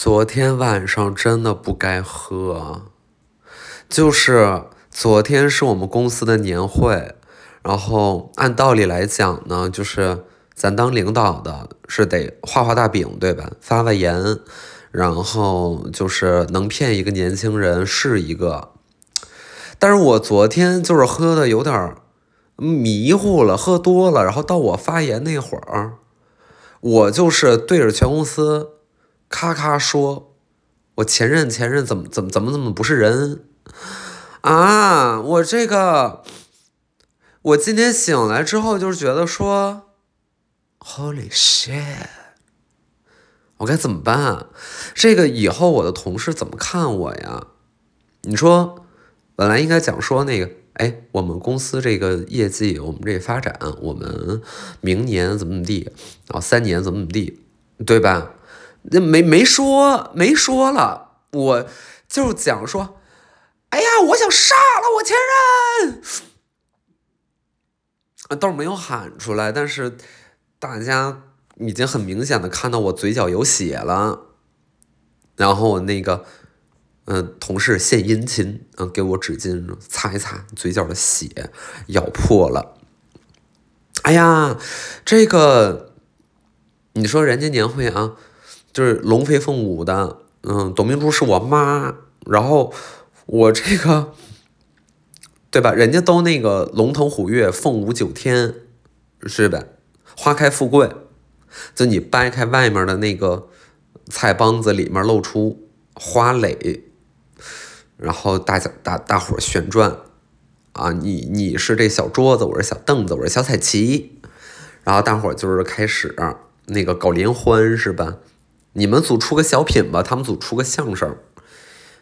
昨天晚上真的不该喝，就是昨天是我们公司的年会，然后按道理来讲呢，就是咱当领导的是得画画大饼，对吧？发发言，然后就是能骗一个年轻人是一个。但是我昨天就是喝的有点迷糊了，喝多了，然后到我发言那会儿，我就是对着全公司。咔咔说，我前任前任怎么怎么怎么怎么不是人啊？我这个，我今天醒来之后就是觉得说，Holy shit，我该怎么办？这个以后我的同事怎么看我呀？你说，本来应该讲说那个，哎，我们公司这个业绩，我们这发展，我们明年怎么怎么地，然后三年怎么怎么地，对吧？那没没说没说了，我就讲说，哎呀，我想杀了我前任，啊，倒是没有喊出来，但是大家已经很明显的看到我嘴角有血了，然后那个，嗯，同事献殷勤，嗯，给我纸巾擦一擦嘴角的血，咬破了，哎呀，这个，你说人家年会啊。就是龙飞凤舞的，嗯，董明珠是我妈，然后我这个，对吧？人家都那个龙腾虎跃，凤舞九天，是呗？花开富贵，就你掰开外面的那个菜帮子，里面露出花蕾，然后大家大大伙旋转，啊，你你是这小桌子，我是小凳子，我是小彩旗，然后大伙就是开始那个搞联欢，是吧？你们组出个小品吧，他们组出个相声，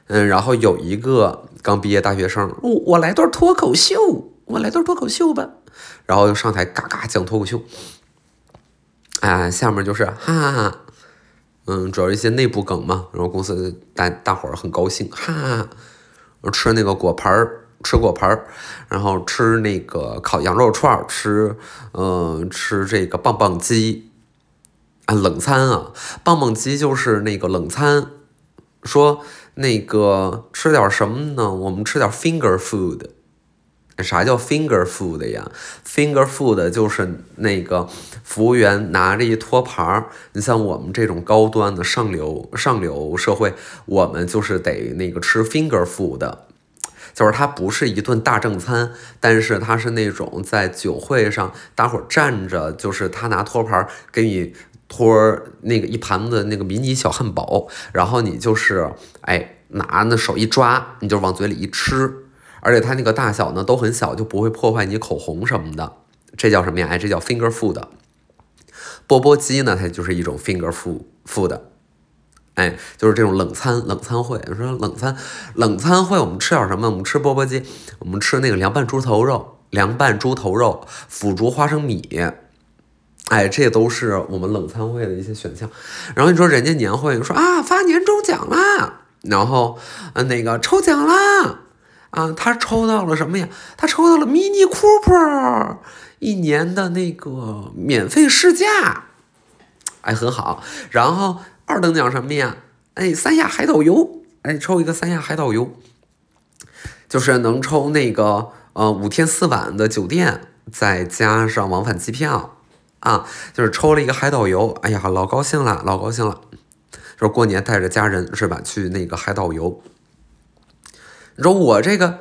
嗯，然后有一个刚毕业大学生，我我来段脱口秀，我来段脱口秀吧，然后就上台嘎嘎讲脱口秀，啊，下面就是哈哈哈，嗯，主要一些内部梗嘛，然后公司大大伙儿很高兴，哈哈，吃那个果盘儿，吃果盘儿，然后吃那个烤羊肉串儿，吃，嗯，吃这个棒棒鸡。啊，冷餐啊，棒棒鸡就是那个冷餐。说那个吃点什么呢？我们吃点 finger food。啥叫 finger food 呀？finger food 就是那个服务员拿着一托盘儿。你像我们这种高端的上流上流社会，我们就是得那个吃 finger food，就是它不是一顿大正餐，但是它是那种在酒会上大伙站着，就是他拿托盘给你。托儿那个一盘子那个迷你小汉堡，然后你就是哎拿那手一抓，你就往嘴里一吃，而且它那个大小呢都很小，就不会破坏你口红什么的。这叫什么呀？哎，这叫 finger food。钵钵鸡呢，它就是一种 finger food food。哎，就是这种冷餐冷餐会。你说冷餐冷餐会，我们吃点什么？我们吃钵钵鸡，我们吃那个凉拌猪头肉，凉拌猪头肉，腐竹花生米。哎，这都是我们冷餐会的一些选项。然后你说人家年会，你说啊发年终奖啦，然后呃那个抽奖啦，啊他抽到了什么呀？他抽到了 Mini Cooper 一年的那个免费试驾，哎很好。然后二等奖什么呀？哎三亚海岛游，哎抽一个三亚海岛游，就是能抽那个呃五天四晚的酒店，再加上往返机票。啊，就是抽了一个海岛游，哎呀，老高兴了，老高兴了。说过年带着家人是吧，去那个海岛游。你说我这个，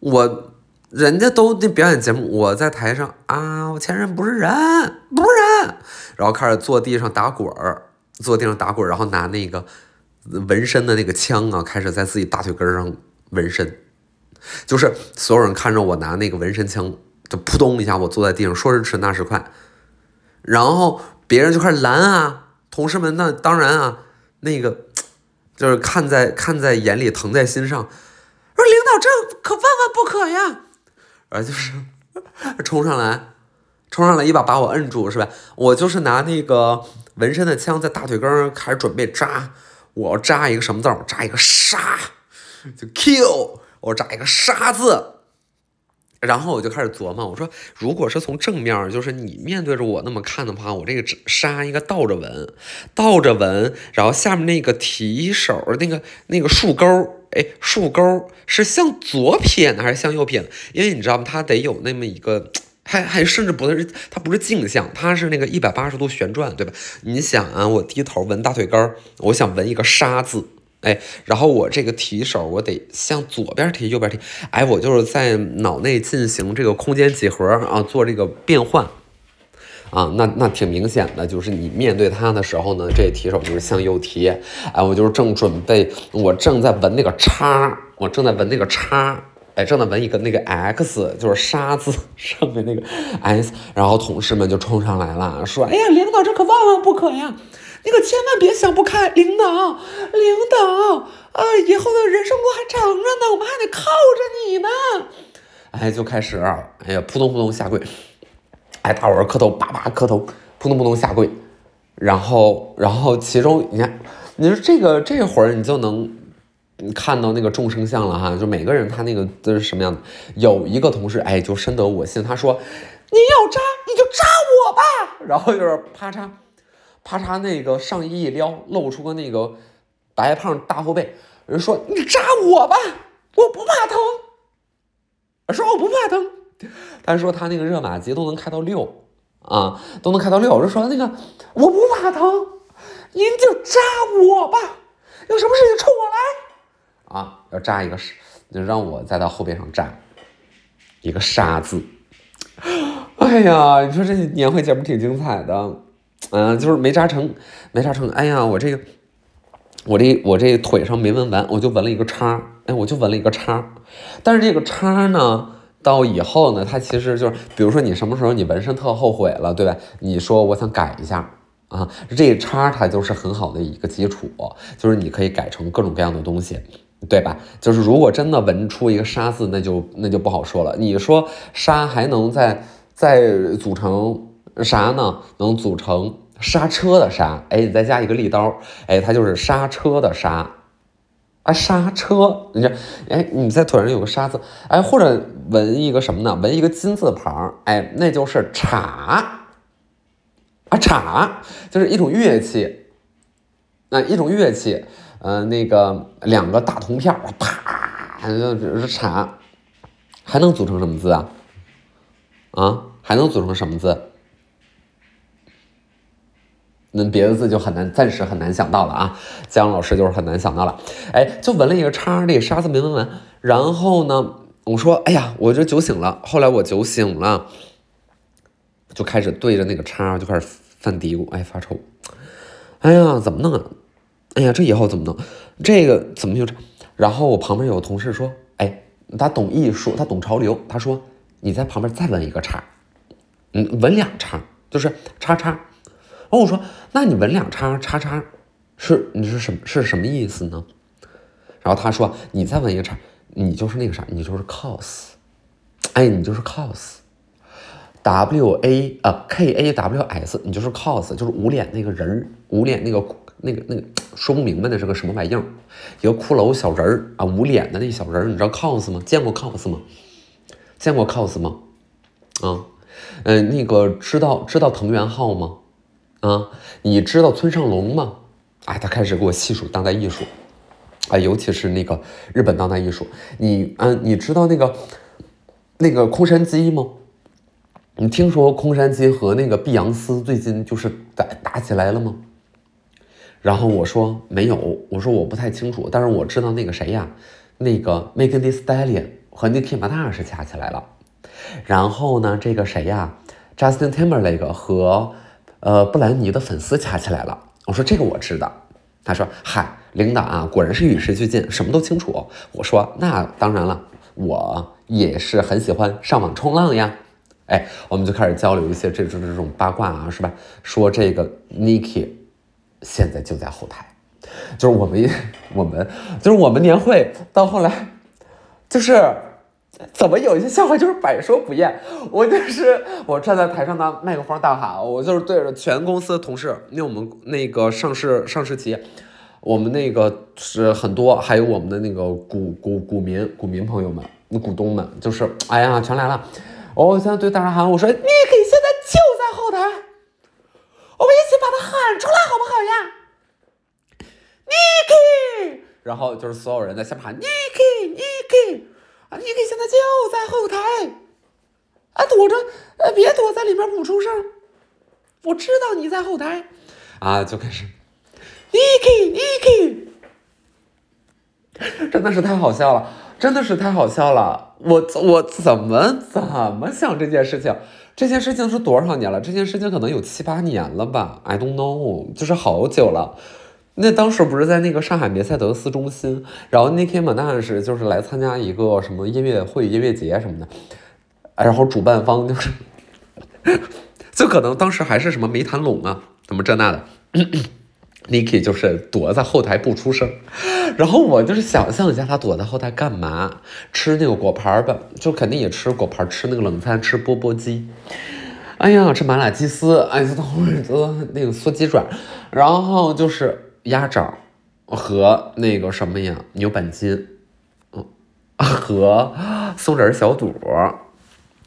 我人家都那表演节目，我在台上啊，我前任不是人，不是人，然后开始坐地上打滚儿，坐地上打滚儿，然后拿那个纹身的那个枪啊，开始在自己大腿根上纹身。就是所有人看着我拿那个纹身枪，就扑通一下，我坐在地上，说时迟那时快。然后别人就开始拦啊，同事们那当然啊，那个 就是看在看在眼里，疼在心上，说领导这可万万不可呀，啊就是 冲上来，冲上来一把把我摁住是吧？我就是拿那个纹身的枪在大腿根上开始准备扎，我扎一个什么字？我扎一个杀，就 kill，我扎一个杀字，然后我就开始琢磨，我说，如果是从正面，就是你面对着我那么看的话，我这个纱应该倒着纹，倒着纹，然后下面那个提手那个那个竖钩，哎，竖钩是向左撇呢，还是向右撇？因为你知道吗？它得有那么一个，还还甚至不是，它不是镜像，它是那个一百八十度旋转，对吧？你想啊，我低头纹大腿根儿，我想纹一个沙字。哎，然后我这个提手，我得向左边提，右边提。哎，我就是在脑内进行这个空间几何啊，做这个变换啊，那那挺明显的，就是你面对它的时候呢，这提手就是向右提。哎，我就是正准备，我正在纹那个叉，我正在纹那个叉，哎，正在纹一个那个 X，就是沙字上面那个 S。然后同事们就冲上来了，说：“哎呀，领导这可万万不可呀！”你可千万别想不开，领导，领导啊！以后的人生路还长着呢，我们还得靠着你呢。哎，就开始，哎呀，扑通扑通下跪，哎，大伙儿磕头，叭叭磕头，扑通扑通下跪。然后，然后其中你看，你说这个这会儿你就能看到那个众生相了哈，就每个人他那个都是什么样的。有一个同事，哎，就深得我心，他说：“你要扎你就扎我吧。”然后就是啪嚓。啪嚓，那个上衣一撩，露出个那个白胖大后背。人说：“你扎我吧，我不怕疼。”说：“我不怕疼。”他说他那个热玛吉都能开到六啊，都能开到六。我就说：“那个我不怕疼，您就扎我吧，有什么事情冲我来。”啊，要扎一个，就让我在他后背上扎一个沙字。哎呀，你说这年会节目挺精彩的。嗯，就是没扎成，没扎成。哎呀，我这个，我这我这腿上没纹完，我就纹了一个叉。哎，我就纹了一个叉。但是这个叉呢，到以后呢，它其实就是，比如说你什么时候你纹身特后悔了，对吧？你说我想改一下啊，这叉它就是很好的一个基础，就是你可以改成各种各样的东西，对吧？就是如果真的纹出一个沙字，那就那就不好说了。你说沙还能再再组成？啥呢？能组成刹车的刹，哎，你再加一个立刀，哎，它就是刹车的刹，啊，刹车，你这，哎，你在腿上有个刹字，哎，或者纹一个什么呢？纹一个金字旁，哎，那就是叉，啊，叉就是一种乐器，那一种乐器，呃，那个两个大铜片，啪，就是叉，还能组成什么字啊？啊，还能组成什么字？那别的字就很难，暂时很难想到了啊。姜老师就是很难想到了，哎，就纹了一个叉，那个沙字没纹完。然后呢，我说，哎呀，我这酒醒了。后来我酒醒了，就开始对着那个叉就开始犯嘀咕，哎，发愁，哎呀，怎么弄啊？哎呀，这以后怎么弄？这个怎么就？然后我旁边有个同事说，哎，他懂艺术，他懂潮流，他说你在旁边再纹一个叉，嗯，纹两叉，就是叉叉。然后我说：“那你纹两叉叉叉，是你是什么是什么意思呢？”然后他说：“你再纹一个叉，你就是那个啥，你就是 cos，哎，你就是 cos，w a 啊 k a w s，你就是 cos，就是捂脸那个人儿，捂脸那个那个那个说不明白那是个什么玩意儿，一个骷髅小人儿啊，捂脸的那小人儿，你知道 cos 吗？见过 cos 吗？见过 cos 吗？啊，嗯，那个知道知道藤原浩吗？”啊，你知道村上龙吗？哎，他开始给我细数当代艺术，啊，尤其是那个日本当代艺术。你，嗯，你知道那个那个空山鸡吗？你听说空山鸡和那个碧昂斯最近就是打打起来了吗？然后我说没有，我说我不太清楚，但是我知道那个谁呀，那个 Megan Thee Stallion 和 Nicki Minaj 掐起来了。然后呢，这个谁呀，Justin Timberlake 和呃，布兰妮的粉丝掐起来了。我说这个我知道。他说：“嗨，领导啊，果然是与时俱进，什么都清楚。”我说：“那当然了，我也是很喜欢上网冲浪呀。”哎，我们就开始交流一些这种这种八卦啊，是吧？说这个 Niki 现在就在后台，就是我们我们就是我们年会到后来就是。怎么有一些笑话就是百说不厌？我就是我站在台上拿麦克风大喊，我就是对着全公司的同事，因为我们那个上市上市企业，我们那个是很多，还有我们的那个股股股民股民朋友们，股东们，就是哎呀，全来了。我现在对大家喊，我说你可以现在就在后台，我们一起把他喊出来，好不好呀？Niki，然后就是所有人在下面喊 Niki，Niki，啊，Niki 现在就在后台，啊，躲着，呃，别躲在里面不出声，我知道你在后台，啊，就开始 Niki，Niki，真的是太好笑了。真的是太好笑了，我我怎么怎么想这件事情？这件事情是多少年了？这件事情可能有七八年了吧？I don't know，就是好久了。那当时不是在那个上海梅赛德斯中心，然后 Nicki Minaj 就是来参加一个什么音乐会、音乐节什么的，然后主办方就是，就可能当时还是什么没谈拢啊，怎么这那的。Niki 就是躲在后台不出声，然后我就是想象一下他躲在后台干嘛？吃那个果盘吧，就肯定也吃果盘，吃那个冷餐，吃钵钵鸡。哎呀，吃麻辣鸡丝，哎，等会儿那个嗦鸡爪，然后就是鸭掌和那个什么呀，牛板筋，嗯，和松仁小肚。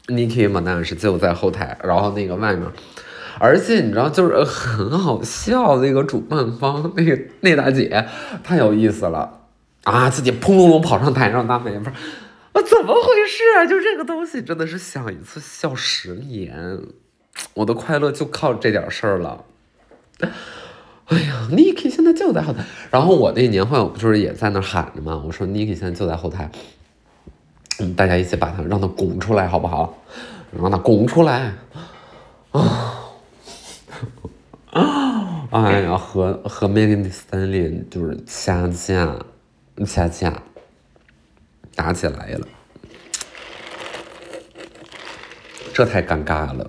Niki 嘛，那是就在后台，然后那个外面。而且你知道，就是 很好笑，那个主办方那个那大姐太有意思了啊！自己砰隆隆跑上台上，大美不是我怎么回事？就这个东西真的是想一次笑十年，我的快乐就靠这点事儿了。哎呀，Niki 现在就在后台，然后我那年会我不就是也在那喊着吗？我说 Niki 现在就在后台，嗯，大家一起把他让他拱出来好不好？让他拱出来啊！啊！哎呀，和和 Megan t h Stallion 就是掐架，掐架，打起来了，这太尴尬了。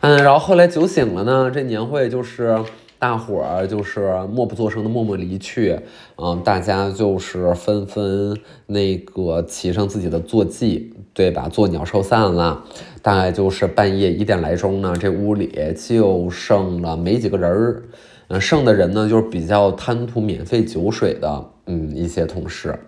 嗯，然后后来酒醒了呢，这年会就是。大伙儿就是默不作声的默默离去，嗯，大家就是纷纷那个骑上自己的坐骑，对吧？做鸟兽散了，大概就是半夜一点来钟呢，这屋里就剩了没几个人儿，嗯，剩的人呢就是比较贪图免费酒水的，嗯，一些同事，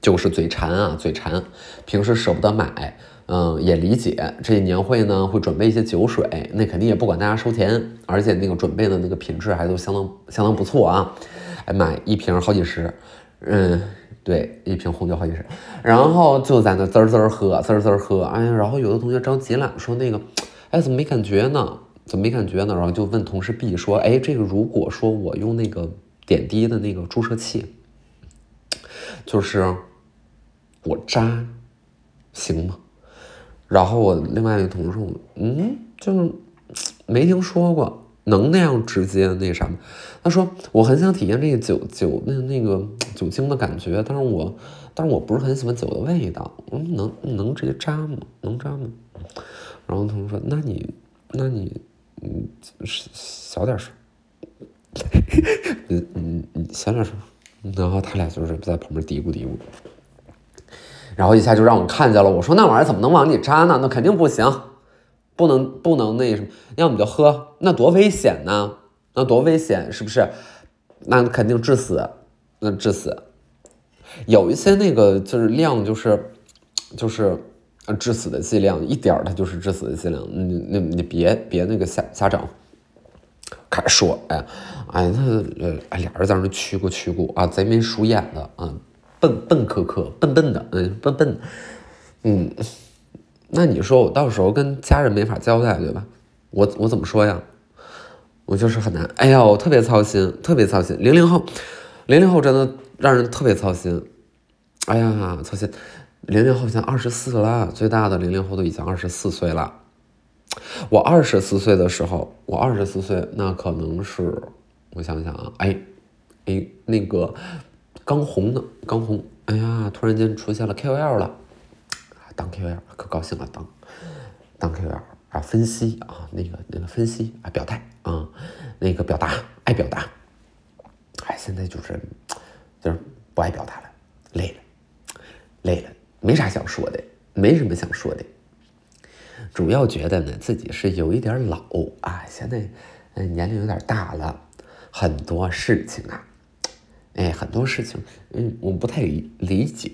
就是嘴馋啊，嘴馋，平时舍不得买。嗯，也理解这年会呢，会准备一些酒水，那肯定也不管大家收钱，而且那个准备的那个品质还都相当相当不错啊，哎，买一瓶好几十，嗯，对，一瓶红酒好几十，然后就在那滋滋喝，滋滋喝，哎，然后有的同学着急了，说那个，哎，怎么没感觉呢？怎么没感觉呢？然后就问同事 B 说，哎，这个如果说我用那个点滴的那个注射器，就是我扎，行吗？然后我另外一个同事：“嗯，就是没听说过能那样直接那啥吗？”他说：“我很想体验这个酒酒那那个酒精的感觉，但是我但是我不是很喜欢酒的味道。嗯，能能直接扎吗？能扎吗？”然后同事说：“那你那你嗯小点声，嗯嗯嗯小点声。”然后他俩就是在旁边嘀咕嘀咕。然后一下就让我看见了，我说那玩意儿怎么能往里扎呢？那肯定不行，不能不能那什么，要么就喝，那多危险呢？那多危险，是不是？那肯定致死，那致死。有一些那个就是量就是就是致死的剂量，一点儿它就是致死的剂量。你你你别别那个瞎瞎整，开始说，哎哎那呃哎俩人在那屈过屈过啊，贼眉鼠眼的啊。笨笨磕磕，笨笨的，嗯，笨笨，嗯，那你说我到时候跟家人没法交代，对吧？我我怎么说呀？我就是很难，哎呀，我特别操心，特别操心。零零后，零零后真的让人特别操心。哎呀，操心。零零后现在二十四了，最大的零零后都已经二十四岁了。我二十四岁的时候，我二十四岁，那可能是，我想想啊，哎，哎，那个。刚红呢，刚红，哎呀，突然间出现了 KOL 了，当 KOL 可高兴了，当当 KOL 啊，分析啊，那个那个分析啊，表态啊，那个表达，爱表达，哎，现在就是就是不爱表达了，累了，累了，没啥想说的，没什么想说的，主要觉得呢自己是有一点老啊，现在嗯年龄有点大了，很多事情啊。哎，很多事情，嗯，我不太理解，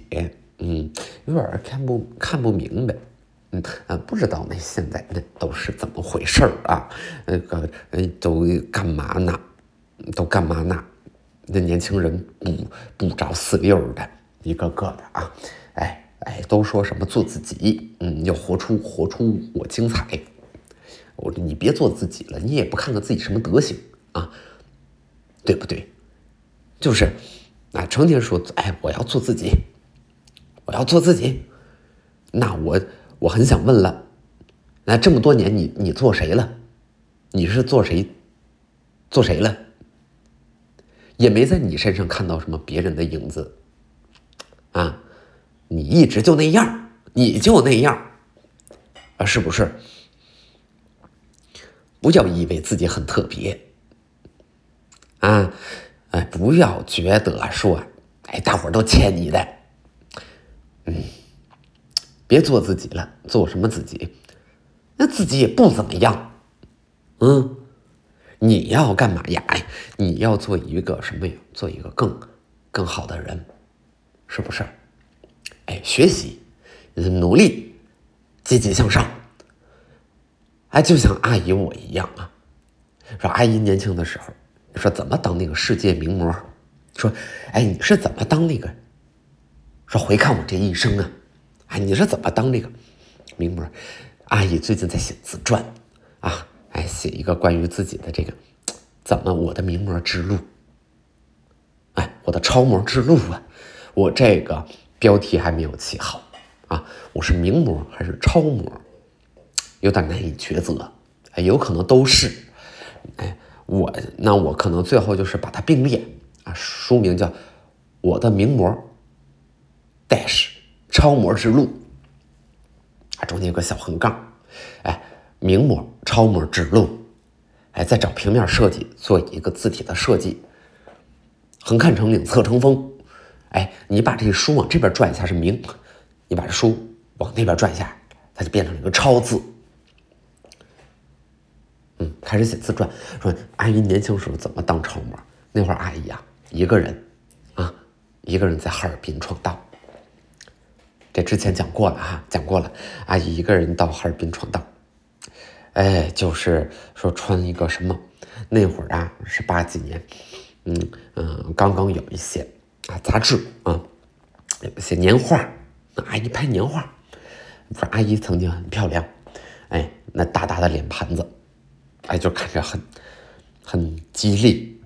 嗯，有点看不看不明白，嗯啊，不知道那现在那都是怎么回事儿啊？那个，哎，都干嘛呢？都干嘛呢？那年轻人不不着四六的，一个个的啊，哎哎，都说什么做自己，嗯，要活出活出我精彩。我说你别做自己了，你也不看看自己什么德行啊，对不对？就是，啊，成天说，哎，我要做自己，我要做自己。那我我很想问了，那这么多年你你做谁了？你是做谁？做谁了？也没在你身上看到什么别人的影子，啊，你一直就那样，你就那样，啊，是不是？不要以为自己很特别，啊。哎，不要觉得说，哎，大伙都欠你的，嗯，别做自己了，做什么自己？那自己也不怎么样，嗯，你要干嘛呀？哎，你要做一个什么呀？做一个更更好的人，是不是？哎，学习，努力，积极向上。哎，就像阿姨我一样啊，说阿姨年轻的时候。说怎么当那个世界名模？说，哎，你是怎么当那个？说回看我这一生啊，哎，你是怎么当那个名模？阿姨最近在写自传啊，哎，写一个关于自己的这个怎么我的名模之路，哎，我的超模之路啊，我这个标题还没有起好啊，我是名模还是超模？有点难以抉择，哎，有可能都是，哎。我那我可能最后就是把它并列啊，书名叫《我的名模》，dash 超模之路。啊，中间有个小横杠，哎，名模超模之路，哎，再找平面设计做一个字体的设计，横看成岭侧成峰，哎，你把这个书往这边转一下是名，你把这书往那边转一下，它就变成了一个超字。嗯，开始写自传，说阿姨年轻时候怎么当超模？那会儿阿姨呀，一个人，啊，一个人在哈尔滨闯荡。这之前讲过了哈，讲过了。阿姨一个人到哈尔滨闯荡，哎，就是说穿一个什么？那会儿啊是八几年，嗯嗯，刚刚有一些啊杂志啊，有一些年画，阿姨拍年画。说阿姨曾经很漂亮，哎，那大大的脸盘子。哎，就看着很，很激励，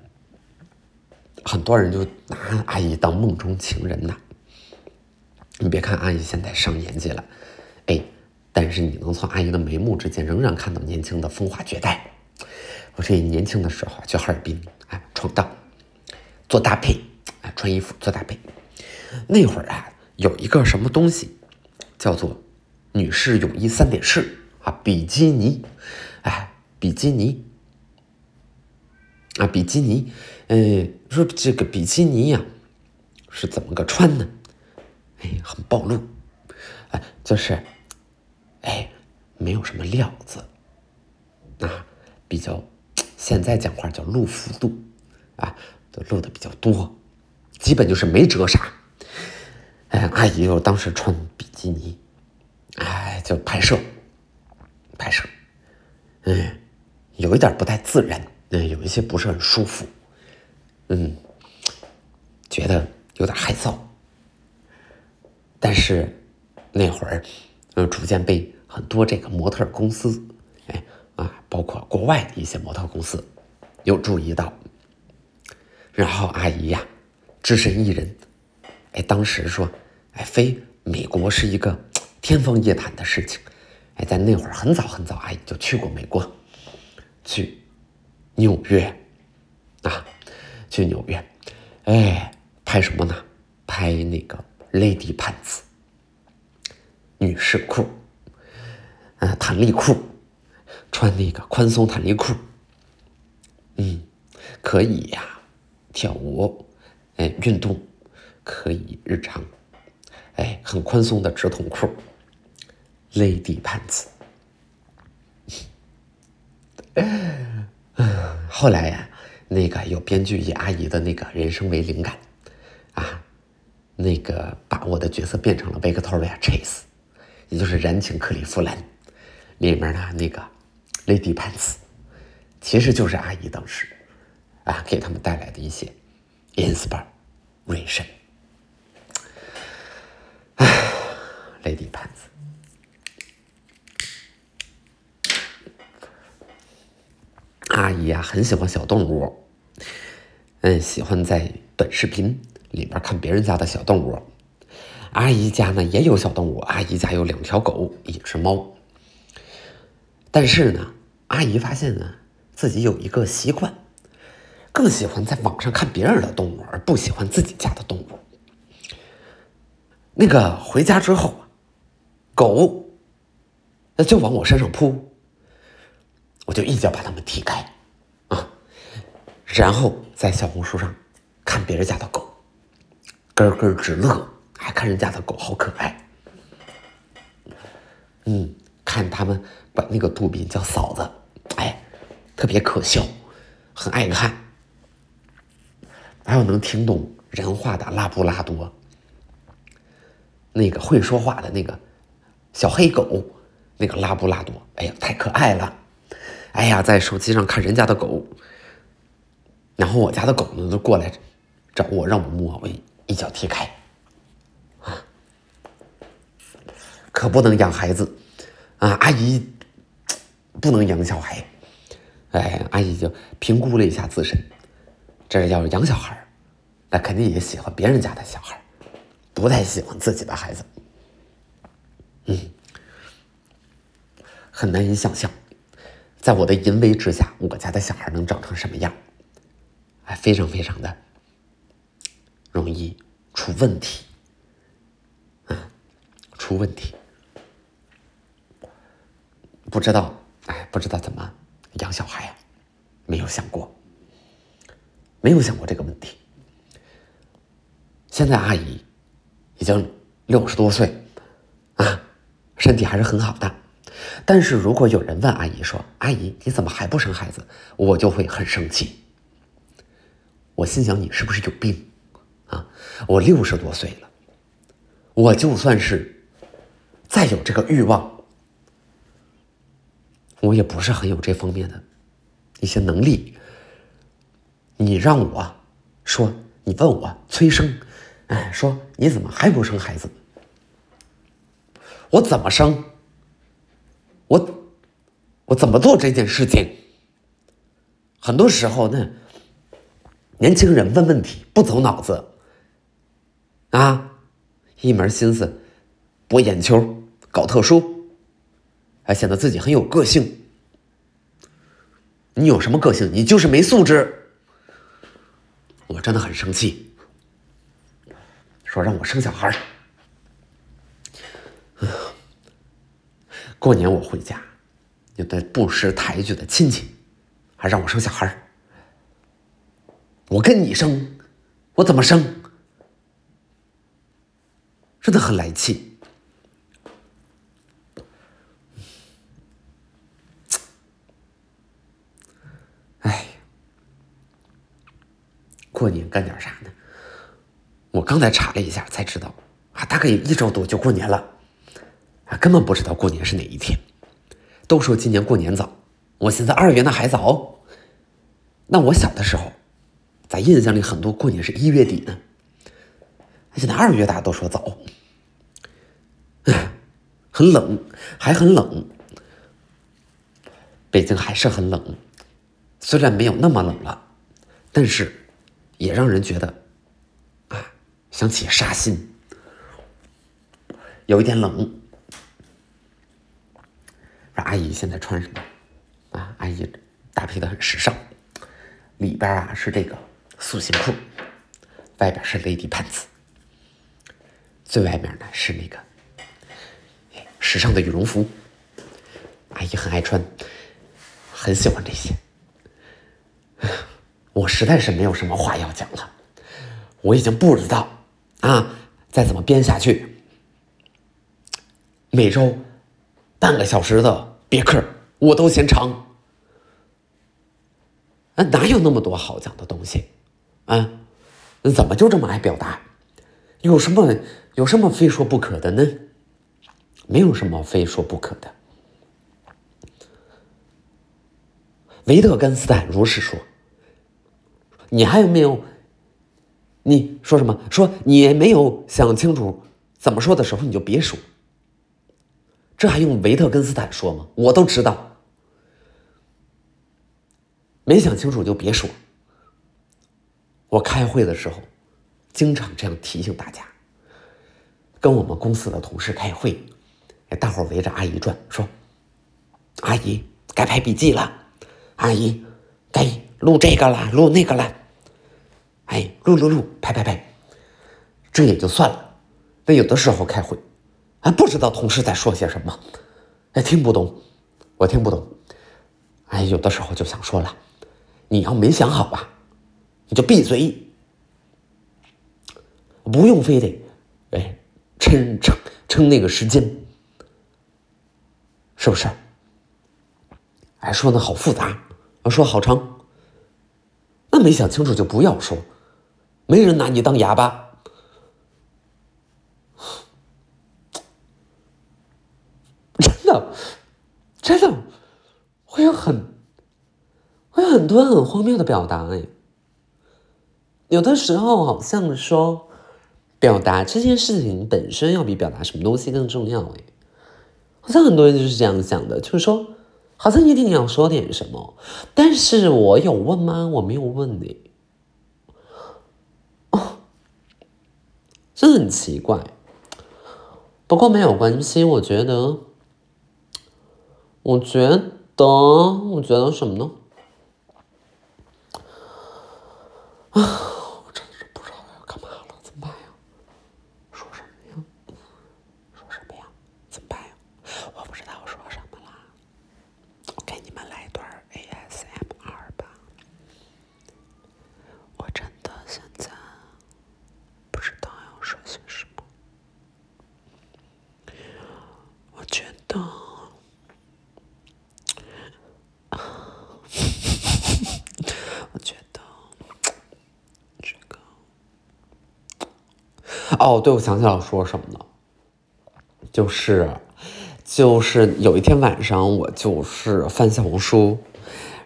很多人就拿阿姨当梦中情人呐。你别看阿姨现在上年纪了，哎，但是你能从阿姨的眉目之间仍然看到年轻的风华绝代。我这年轻的时候去哈尔滨，哎，闯荡，做搭配，哎，穿衣服做搭配。那会儿啊，有一个什么东西，叫做女士泳衣三点式啊，比基尼，哎。比基尼啊，比基尼，呃，说这个比基尼呀，是怎么个穿呢？哎，很暴露，哎，就是，哎，没有什么料子，啊，比较，现在讲话叫露幅度，啊，都露的比较多，基本就是没遮啥。哎，阿姨我当时穿比基尼，哎，就拍摄，拍摄，嗯。有一点不太自然，嗯，有一些不是很舒服，嗯，觉得有点害臊。但是那会儿，嗯，逐渐被很多这个模特公司，哎啊，包括国外的一些模特公司有注意到。然后阿姨呀，只身一人，哎，当时说，哎，飞美国是一个天方夜谭的事情，哎，在那会儿很早很早，阿姨就去过美国。去纽约。啊，去纽约，哎，拍什么呢？拍那个 lady pants，女士裤，啊，弹力裤，穿那个宽松弹力裤，嗯，可以呀，跳舞，哎，运动，可以日常，哎，很宽松的直筒裤，lady pants。后来呀，那个有编剧以阿姨的那个人生为灵感，啊，那个把我的角色变成了 Victoria Chase，也就是燃情克利夫兰里面的那个 Lady Pants，其实就是阿姨当时啊给他们带来的一些 inspiration。唉，Lady Pants。阿姨呀，很喜欢小动物，嗯，喜欢在短视频里边看别人家的小动物。阿姨家呢也有小动物，阿姨家有两条狗，一只猫。但是呢，阿姨发现呢自己有一个习惯，更喜欢在网上看别人的动物，而不喜欢自己家的动物。那个回家之后，狗那就往我身上扑。我就一脚把他们踢开，啊，然后在小红书上看别人家的狗，咯咯直乐，还看人家的狗好可爱，嗯，看他们管那个杜宾叫嫂子，哎，特别可笑，很爱看，还有能听懂人话的拉布拉多，那个会说话的那个小黑狗，那个拉布拉多，哎呀，太可爱了。哎呀，在手机上看人家的狗，然后我家的狗呢都过来找我，让我摸，我一脚踢开，啊，可不能养孩子。啊！阿姨不能养小孩，哎，阿姨就评估了一下自身，这是要养小孩，那肯定也喜欢别人家的小孩，不太喜欢自己的孩子，嗯，很难以想象。在我的淫威之下，我家的小孩能长成什么样？还非常非常的容易出问题，啊，出问题，不知道，哎，不知道怎么养小孩，没有想过，没有想过这个问题。现在阿姨已经六十多岁，啊，身体还是很好的。但是如果有人问阿姨说：“阿姨，你怎么还不生孩子？”我就会很生气。我心想：“你是不是有病？啊，我六十多岁了，我就算是再有这个欲望，我也不是很有这方面的一些能力。你让我说，你问我催生，哎，说你怎么还不生孩子？我怎么生？”我我怎么做这件事情？很多时候呢，年轻人问问题不走脑子，啊，一门心思博眼球、搞特殊，还显得自己很有个性。你有什么个性？你就是没素质。我真的很生气，说让我生小孩儿。过年我回家，有的不识抬举的亲戚，还让我生小孩。我跟你生，我怎么生？真的很来气。哎，过年干点啥呢？我刚才查了一下，才知道啊，大概一周多就过年了。根本不知道过年是哪一天，都说今年过年早，我现在二月那还早。那我小的时候，在印象里很多过年是一月底呢。现在二月大家都说早，很冷，还很冷。北京还是很冷，虽然没有那么冷了，但是也让人觉得啊，想起杀心，有一点冷。阿姨现在穿什么？啊，阿姨搭配的很时尚，里边啊是这个塑形裤，外边是 Lady Pants，最外面呢是那个时尚的羽绒服。阿姨很爱穿，很喜欢这些。我实在是没有什么话要讲了，我已经不知道啊，再怎么编下去，每周半个小时的。别克，我都嫌长。啊，哪有那么多好讲的东西？啊，怎么就这么爱表达？有什么有什么非说不可的呢？没有什么非说不可的。维特根斯坦如是说。你还有没有？你说什么？说你没有想清楚怎么说的时候，你就别说。这还用维特根斯坦说吗？我都知道。没想清楚就别说。我开会的时候，经常这样提醒大家。跟我们公司的同事开会，大伙围着阿姨转，说：“阿姨该拍笔记了，阿姨该录这个了，录那个了。”哎，录录录，拍拍拍，这也就算了。那有的时候开会，还不知道同事在说些什么，哎，听不懂，我听不懂。哎，有的时候就想说了，你要没想好吧，你就闭嘴，不用非得，哎，撑撑撑那个时间，是不是？哎，说的好复杂，说好长，那没想清楚就不要说。没人拿你当哑巴，真的，真的会有很会有很多很荒谬的表达哎。有的时候好像说，表达这件事情本身要比表达什么东西更重要哎。好像很多人就是这样想的，就是说，好像一定要说点什么。但是我有问吗？我没有问你。这很奇怪，不过没有关系。我觉得，我觉得，我觉得什么呢？啊！哦，对，我想起来说什么了，就是，就是有一天晚上，我就是翻小红书，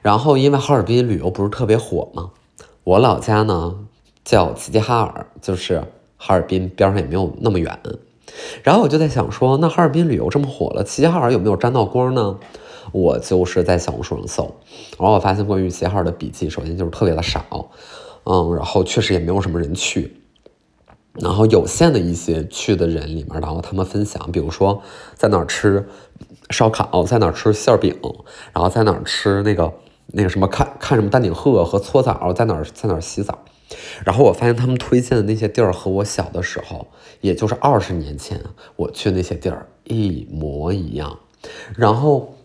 然后因为哈尔滨旅游不是特别火嘛，我老家呢叫齐齐哈尔，就是哈尔滨边上也没有那么远，然后我就在想说，那哈尔滨旅游这么火了，齐齐哈尔有没有沾到光呢？我就是在小红书上搜，然后我发现关于齐齐哈尔的笔记，首先就是特别的少，嗯，然后确实也没有什么人去。然后有限的一些去的人里面，然后他们分享，比如说在哪儿吃烧烤，在哪儿吃馅饼，然后在哪儿吃那个那个什么看看什么丹顶鹤和搓澡，在哪儿在哪儿洗澡。然后我发现他们推荐的那些地儿和我小的时候，也就是二十年前我去那些地儿一模一样。然后。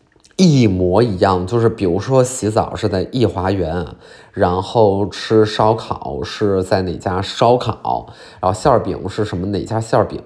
一模一样，就是比如说洗澡是在颐华园，然后吃烧烤是在哪家烧烤，然后馅饼是什么哪家馅饼，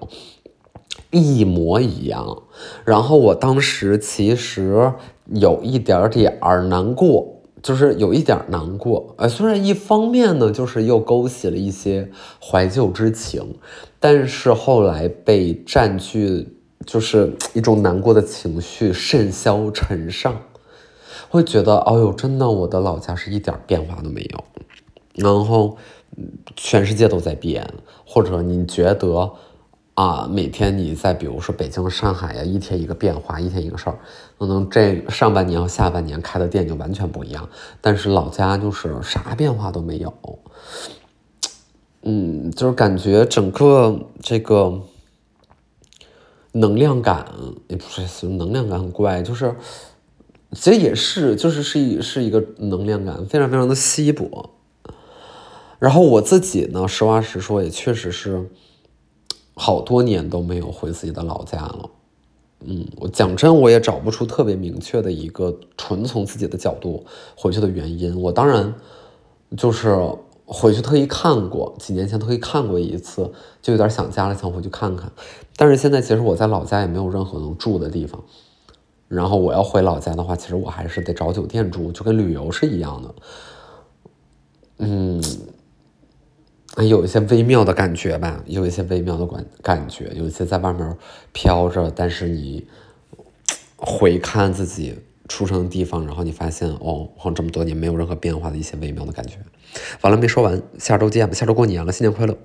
一模一样。然后我当时其实有一点点儿难过，就是有一点难过。呃，虽然一方面呢，就是又勾起了一些怀旧之情，但是后来被占据。就是一种难过的情绪甚嚣尘上，会觉得，哦呦，真的，我的老家是一点变化都没有。然后，全世界都在变，或者你觉得，啊，每天你在比如说北京、上海呀，一天一个变化，一天一个事儿，可能这上半年和下半年开的店就完全不一样。但是老家就是啥变化都没有，嗯，就是感觉整个这个。能量感也不是能量感很怪，就是其实也是，就是是一是一个能量感非常非常的稀薄。然后我自己呢，实话实说，也确实是好多年都没有回自己的老家了。嗯，我讲真，我也找不出特别明确的一个纯从自己的角度回去的原因。我当然就是。回去特意看过，几年前特意看过一次，就有点想家了，想回去看看。但是现在其实我在老家也没有任何能住的地方，然后我要回老家的话，其实我还是得找酒店住，就跟旅游是一样的。嗯，有一些微妙的感觉吧，有一些微妙的感感觉，有一些在外面飘着，但是你回看自己出生的地方，然后你发现哦，好像这么多年没有任何变化的一些微妙的感觉。完了没说完，下周见吧，下周过年了，新年快乐。